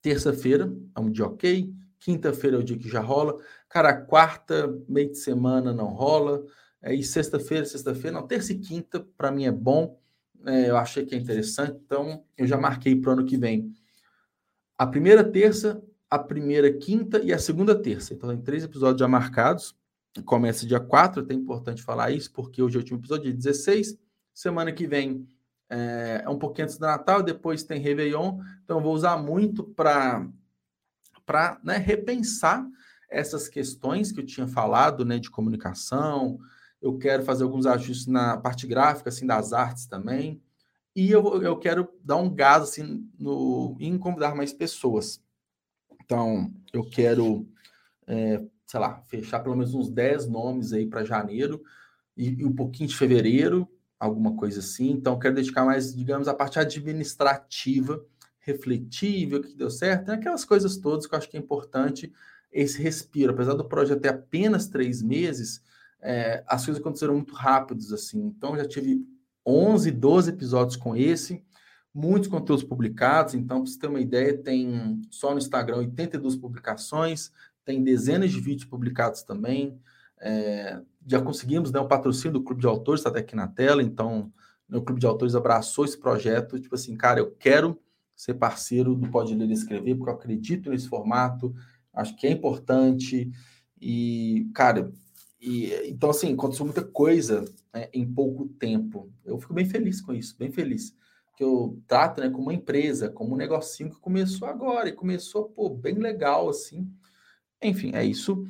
Terça-feira é um dia ok. Quinta-feira é o dia que já rola. Cara, quarta, meio de semana não rola. É, e sexta-feira, sexta-feira, não. Terça e quinta, para mim é bom é, eu achei que é interessante, então eu já marquei para o ano que vem a primeira terça, a primeira quinta e a segunda terça. Então, tem três episódios já marcados. Começa dia 4, é importante falar isso, porque hoje é o último episódio, dia 16. Semana que vem é, é um pouquinho antes do Natal, depois tem Réveillon. Então, eu vou usar muito para né, repensar essas questões que eu tinha falado, né, de comunicação, eu quero fazer alguns ajustes na parte gráfica, assim, das artes também. E eu, eu quero dar um gás, assim, no, em convidar mais pessoas. Então, eu quero, é, sei lá, fechar pelo menos uns 10 nomes aí para janeiro e, e, um pouquinho de fevereiro, alguma coisa assim. Então, quero dedicar mais, digamos, a parte administrativa, refletiva, o que deu certo, né? aquelas coisas todas que eu acho que é importante esse respiro. Apesar do projeto ter apenas três meses, é, as coisas aconteceram muito rápidos, assim. Então, já tive 11, 12 episódios com esse, muitos conteúdos publicados. Então, para você ter uma ideia, tem só no Instagram 82 publicações, tem dezenas de vídeos publicados também. É, já conseguimos né, o patrocínio do Clube de Autores, está até aqui na tela. Então, o Clube de Autores abraçou esse projeto. Tipo assim, cara, eu quero ser parceiro do Pode Ler e Escrever, porque eu acredito nesse formato, acho que é importante. E, cara, e, então, assim, aconteceu muita coisa né, em pouco tempo. Eu fico bem feliz com isso, bem feliz. Que eu trato né, como uma empresa, como um negocinho que começou agora e começou, pô, bem legal, assim. Enfim, é isso.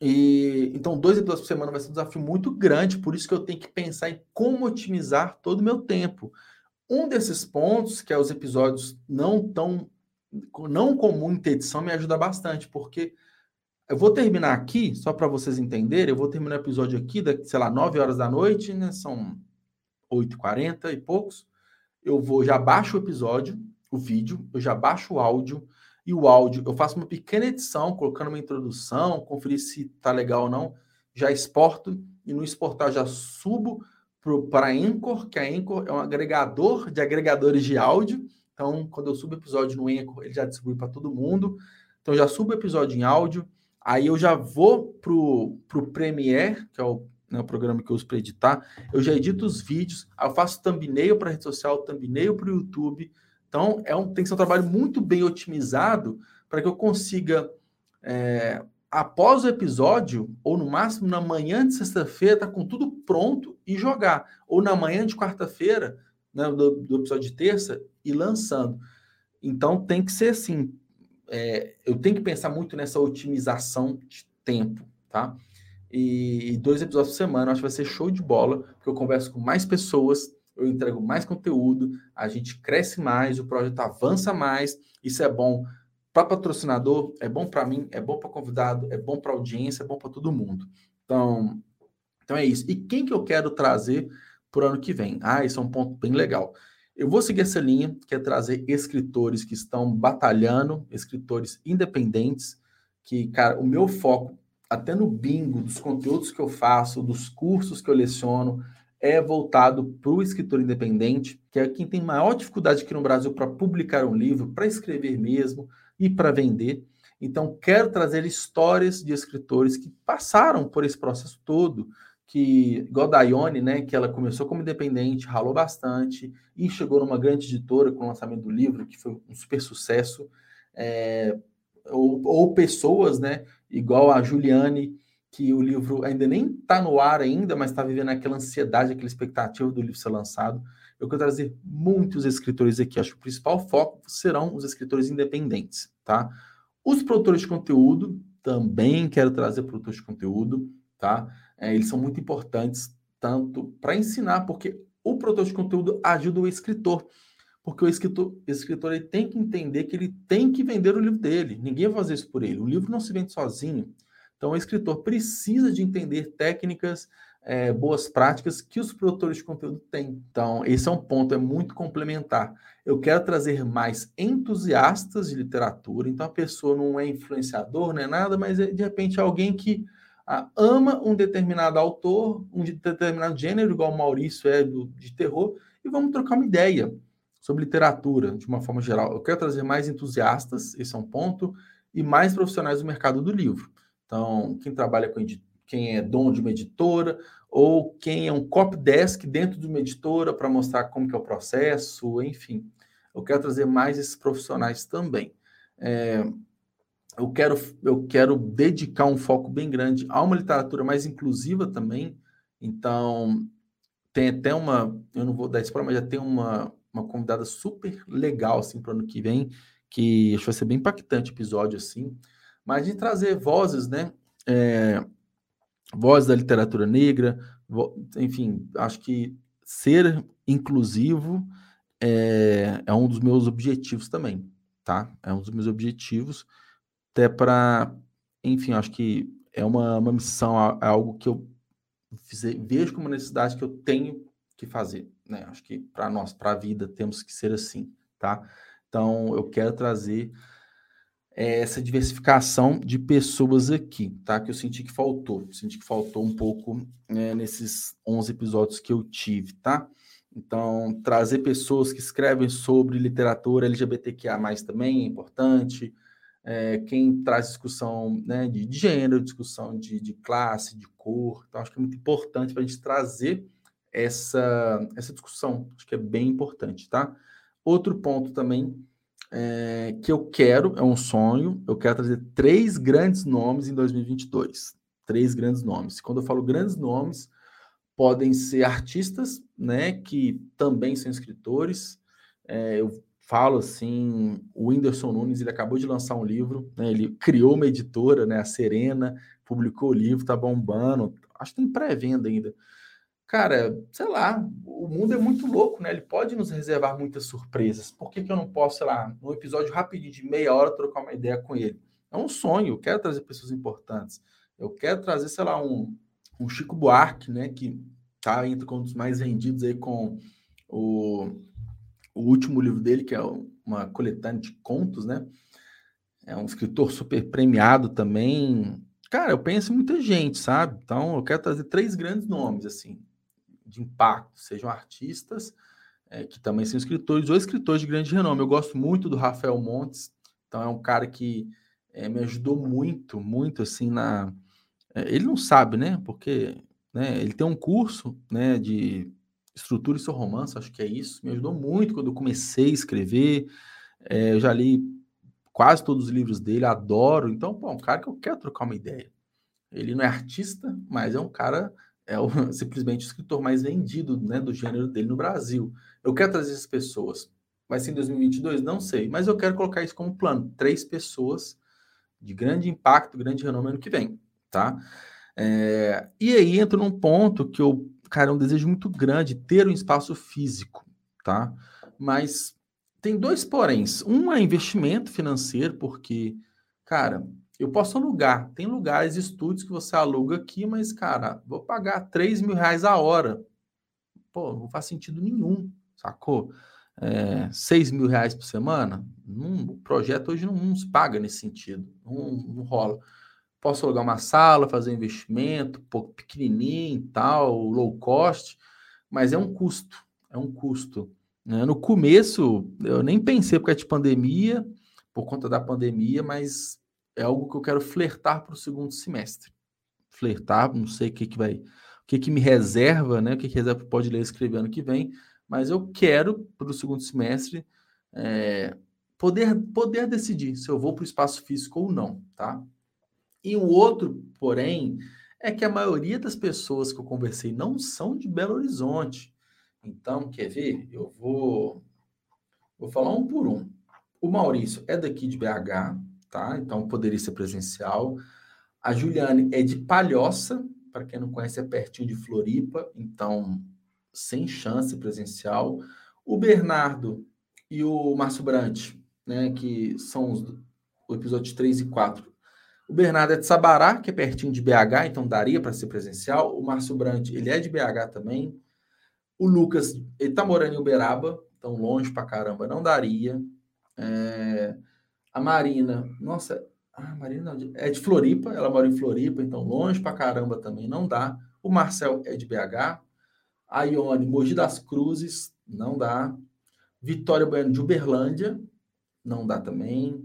E então, dois episódios por semana vai ser um desafio muito grande, por isso que eu tenho que pensar em como otimizar todo o meu tempo. Um desses pontos, que é os episódios não tão não comum em ter edição, me ajuda bastante, porque eu vou terminar aqui, só para vocês entenderem, eu vou terminar o episódio aqui, da, sei lá, 9 horas da noite, né? São 8h40 e poucos. Eu vou, já baixo o episódio, o vídeo, eu já baixo o áudio, e o áudio, eu faço uma pequena edição, colocando uma introdução, conferir se tá legal ou não, já exporto, e no exportar já subo para a Anchor, que a Anchor é um agregador de agregadores de áudio. Então, quando eu subo episódio no Anchor, ele já distribui para todo mundo. Então, já subo episódio em áudio, Aí eu já vou pro, pro Premiere, que é o, né, o programa que eu uso para editar. Eu já edito os vídeos, eu faço thumbnail para rede social, thumbnail para o YouTube. Então, é um, tem que ser um trabalho muito bem otimizado para que eu consiga, é, após o episódio, ou no máximo na manhã de sexta-feira, tá com tudo pronto e jogar. Ou na manhã de quarta-feira, né, do, do episódio de terça, e lançando. Então, tem que ser assim, é, eu tenho que pensar muito nessa otimização de tempo, tá? E, e, dois episódios por semana, acho que vai ser show de bola, porque eu converso com mais pessoas, eu entrego mais conteúdo, a gente cresce mais, o projeto avança mais, isso é bom para patrocinador, é bom para mim, é bom para convidado, é bom para audiência, é bom para todo mundo. Então, então é isso. E quem que eu quero trazer para o ano que vem? Ah, isso é um ponto bem legal. Eu vou seguir essa linha, que é trazer escritores que estão batalhando, escritores independentes, que, cara, o meu foco, até no bingo, dos conteúdos que eu faço, dos cursos que eu leciono, é voltado para o escritor independente, que é quem tem maior dificuldade aqui no Brasil para publicar um livro, para escrever mesmo e para vender. Então, quero trazer histórias de escritores que passaram por esse processo todo, que, igual da Ione, né, que ela começou como independente, ralou bastante e chegou numa grande editora com o lançamento do livro, que foi um super sucesso. É, ou, ou, pessoas, né, igual a Juliane, que o livro ainda nem está no ar ainda, mas está vivendo aquela ansiedade, aquela expectativa do livro ser lançado. Eu quero trazer muitos escritores aqui. Acho que o principal foco serão os escritores independentes, tá? Os produtores de conteúdo, também quero trazer produtores de conteúdo, tá? É, eles são muito importantes tanto para ensinar, porque o produtor de conteúdo ajuda o escritor. Porque o escritor, escritor ele tem que entender que ele tem que vender o livro dele. Ninguém vai fazer isso por ele. O livro não se vende sozinho. Então, o escritor precisa de entender técnicas, é, boas práticas que os produtores de conteúdo têm. Então, esse é um ponto, é muito complementar. Eu quero trazer mais entusiastas de literatura. Então, a pessoa não é influenciador, não é nada, mas é, de repente alguém que ama um determinado autor, um determinado gênero, igual o Maurício é do, de terror, e vamos trocar uma ideia sobre literatura, de uma forma geral. Eu quero trazer mais entusiastas, esse é um ponto, e mais profissionais do mercado do livro. Então, quem trabalha com quem é dono de uma editora, ou quem é um copy desk dentro de uma editora para mostrar como que é o processo, enfim. Eu quero trazer mais esses profissionais também. É, eu quero, eu quero dedicar um foco bem grande a uma literatura mais inclusiva também. Então, tem até uma, eu não vou dar spoiler, mas já tem uma, uma convidada super legal, assim, para o ano que vem, que acho que vai ser bem impactante episódio, assim. Mas de trazer vozes, né? É, vozes da literatura negra, enfim, acho que ser inclusivo é, é um dos meus objetivos também, tá? É um dos meus objetivos até para, enfim, acho que é uma, uma missão, é algo que eu vejo como necessidade que eu tenho que fazer, né? Acho que para nós, para a vida, temos que ser assim, tá? Então, eu quero trazer é, essa diversificação de pessoas aqui, tá? Que eu senti que faltou, senti que faltou um pouco né, nesses 11 episódios que eu tive, tá? Então, trazer pessoas que escrevem sobre literatura LGBTQIA+, também é importante, é, quem traz discussão né, de, gênero, discussão de, de, classe, de cor. Então, acho que é muito importante para a gente trazer essa, essa discussão. Acho que é bem importante, tá? Outro ponto também é, que eu quero, é um sonho, eu quero trazer três grandes nomes em 2022, três grandes nomes. Quando eu falo grandes nomes, podem ser artistas, né, que também são escritores. É, eu falo assim, o Whindersson Nunes, ele acabou de lançar um livro, né, ele criou uma editora, né, a Serena, publicou o livro, tá bombando, acho que tem pré-venda ainda. Cara, sei lá, o mundo é muito louco, né? Ele pode nos reservar muitas surpresas. Por que, que eu não posso, sei lá, num episódio rapidinho de meia hora, trocar uma ideia com ele? É um sonho, eu quero trazer pessoas importantes. Eu quero trazer, sei lá, um, um Chico Buarque, né? Que tá entre um dos mais vendidos aí com o, o último livro dele, que é uma coletânea de contos, né? É um escritor super premiado também. Cara, eu penso em muita gente, sabe? Então, eu quero trazer três grandes nomes, assim, de impacto, sejam artistas, é, que também são escritores, ou escritores de grande renome. Eu gosto muito do Rafael Montes, então é um cara que é, me ajudou muito, muito, assim, na, é, ele não sabe, né? Porque né, ele tem um curso né, de estrutura e seu romance, acho que é isso. Me ajudou muito quando eu comecei a escrever. É, eu já li quase todos os livros dele, adoro. Então, pô, é um cara que eu quero trocar uma ideia. Ele não é artista, mas é um cara, é o, *laughs* simplesmente o escritor mais vendido né, do gênero dele no Brasil. Eu quero trazer essas pessoas. Vai ser em 2022? Não sei, mas eu quero colocar isso como plano. Três pessoas de grande impacto, grande renome ano que vem tá? É, e aí entra num ponto que eu, cara, é um desejo muito grande ter um espaço físico, tá? Mas tem dois poréns. Um é investimento financeiro, porque, cara, eu posso alugar. Tem lugares, estúdios que você aluga aqui, mas, cara, vou pagar 3 mil reais a hora. Pô, não faz sentido nenhum, sacou? É, 6 mil reais por semana? o projeto hoje não, não se paga nesse sentido. Não, não rola. Posso alugar uma sala, fazer um investimento, pouco pequenininho tal, low cost, mas é um custo, é um custo. Né? No começo, eu nem pensei por causa de pandemia, por conta da pandemia, mas é algo que eu quero flertar para o segundo semestre. Flertar, não sei o que, que vai, o que, que me reserva, né? O que, que reserva pode ler escrever ano que vem, mas eu quero para o segundo semestre é, poder, poder decidir se eu vou para o espaço físico ou não, tá? E o outro, porém, é que a maioria das pessoas que eu conversei não são de Belo Horizonte. Então, quer ver? Eu vou, vou falar um por um. O Maurício é daqui de BH, tá? Então poderia ser presencial. A Juliane é de Palhoça, para quem não conhece, é pertinho de Floripa, então sem chance presencial. O Bernardo e o Márcio Brant, né, que são os, o episódio 3 e 4, o Bernardo é de Sabará, que é pertinho de BH, então daria para ser presencial. O Márcio Brandt, ele é de BH também. O Lucas, ele está morando em Uberaba, então longe para caramba, não daria. É... A Marina, nossa, a Marina é de Floripa, ela mora em Floripa, então longe para caramba também não dá. O Marcel é de BH. A Ione, Mogi das Cruzes, não dá. Vitória Bueno de Uberlândia, não dá também.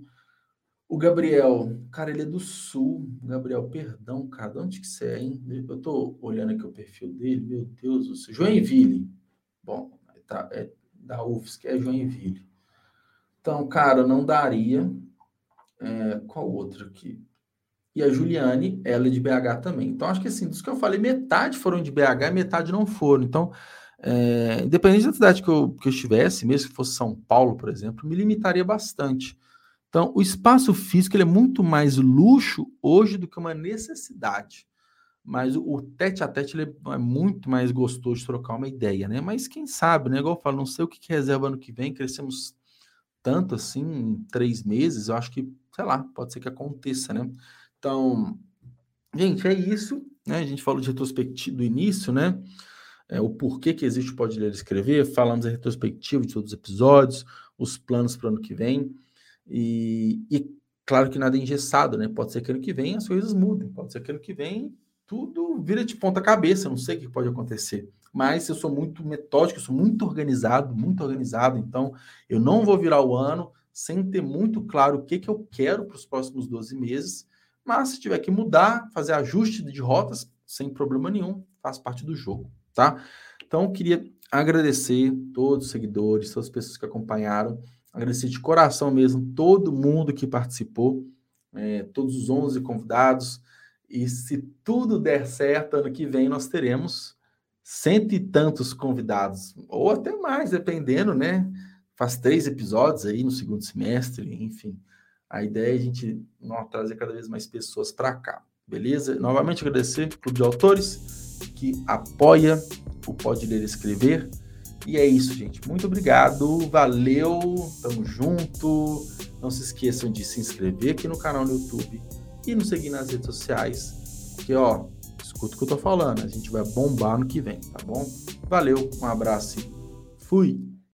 O Gabriel, cara, ele é do sul. Gabriel, perdão, cara, de onde que você é, hein? Eu tô olhando aqui o perfil dele, meu Deus do céu. Joinville. Bom, tá, é da UFSC, é Joinville. Então, cara, não daria. É, qual outro aqui? E a Juliane, ela é de BH também. Então, acho que assim, dos que eu falei, metade foram de BH e metade não foram. Então, é, independente da cidade que eu, que eu estivesse, mesmo que fosse São Paulo, por exemplo, me limitaria bastante. Então, o espaço físico é muito mais luxo hoje do que uma necessidade. Mas o tete a tete é muito mais gostoso de trocar uma ideia, né? Mas quem sabe, né? Igual eu falo, não sei o que, que reserva ano que vem, crescemos tanto assim em três meses, eu acho que, sei lá, pode ser que aconteça, né? Então, gente, é isso, né? A gente falou de retrospectiva do início, né? É, o porquê que existe o Pode Ler e Escrever, falamos a retrospectiva de todos os episódios, os planos para o ano que vem. E, e, claro que nada é engessado, né? Pode ser que ano que vem as coisas mudem, pode ser que ano que vem tudo vira de ponta cabeça, não sei o que pode acontecer. Mas eu sou muito metódico, eu sou muito organizado, muito organizado, então eu não vou virar o ano sem ter muito claro o que, que eu quero para os próximos 12 meses. Mas se tiver que mudar, fazer ajuste de rotas, sem problema nenhum, faz parte do jogo, tá? Então, eu queria agradecer todos os seguidores, todas as pessoas que acompanharam. Agradecer de coração mesmo todo mundo que participou, é, todos os 11 convidados. E se tudo der certo, ano que vem nós teremos cento e tantos convidados, ou até mais, dependendo, né? Faz três episódios aí no segundo semestre, enfim. A ideia é a gente não, trazer cada vez mais pessoas para cá, beleza? Novamente agradecer o Clube de Autores, que apoia o Pode Ler Escrever. E é isso, gente. Muito obrigado, valeu, tamo junto. Não se esqueçam de se inscrever aqui no canal no YouTube e nos seguir nas redes sociais, porque ó, escuta o que eu tô falando, a gente vai bombar no que vem, tá bom? Valeu, um abraço e fui!